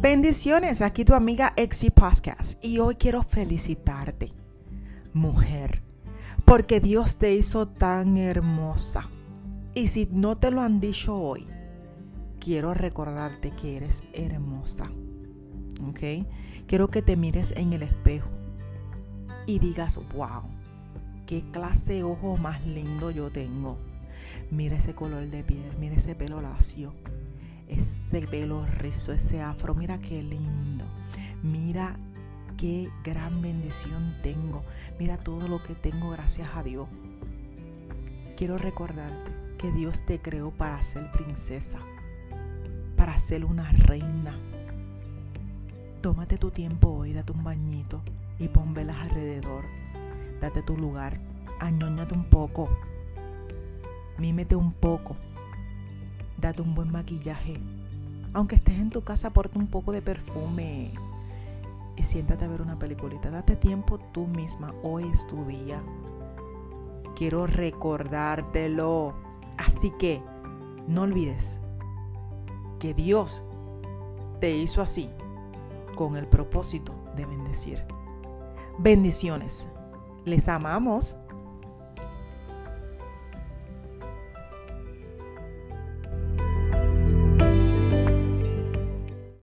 Bendiciones, aquí tu amiga Exi Podcast y hoy quiero felicitarte, mujer, porque Dios te hizo tan hermosa. Y si no te lo han dicho hoy, quiero recordarte que eres hermosa. ¿Ok? Quiero que te mires en el espejo y digas, wow, qué clase de ojo más lindo yo tengo. Mira ese color de piel, mira ese pelo lacio, ese pelo rizo, ese afro, mira qué lindo. Mira qué gran bendición tengo. Mira todo lo que tengo gracias a Dios. Quiero recordarte que Dios te creó para ser princesa, para ser una reina. Tómate tu tiempo hoy, date un bañito y pon velas alrededor. Date tu lugar, añóñate un poco, mímete un poco, date un buen maquillaje. Aunque estés en tu casa, porta un poco de perfume y siéntate a ver una peliculita. Date tiempo tú misma, hoy es tu día. Quiero recordártelo. Así que no olvides que Dios te hizo así con el propósito de bendecir. Bendiciones. Les amamos.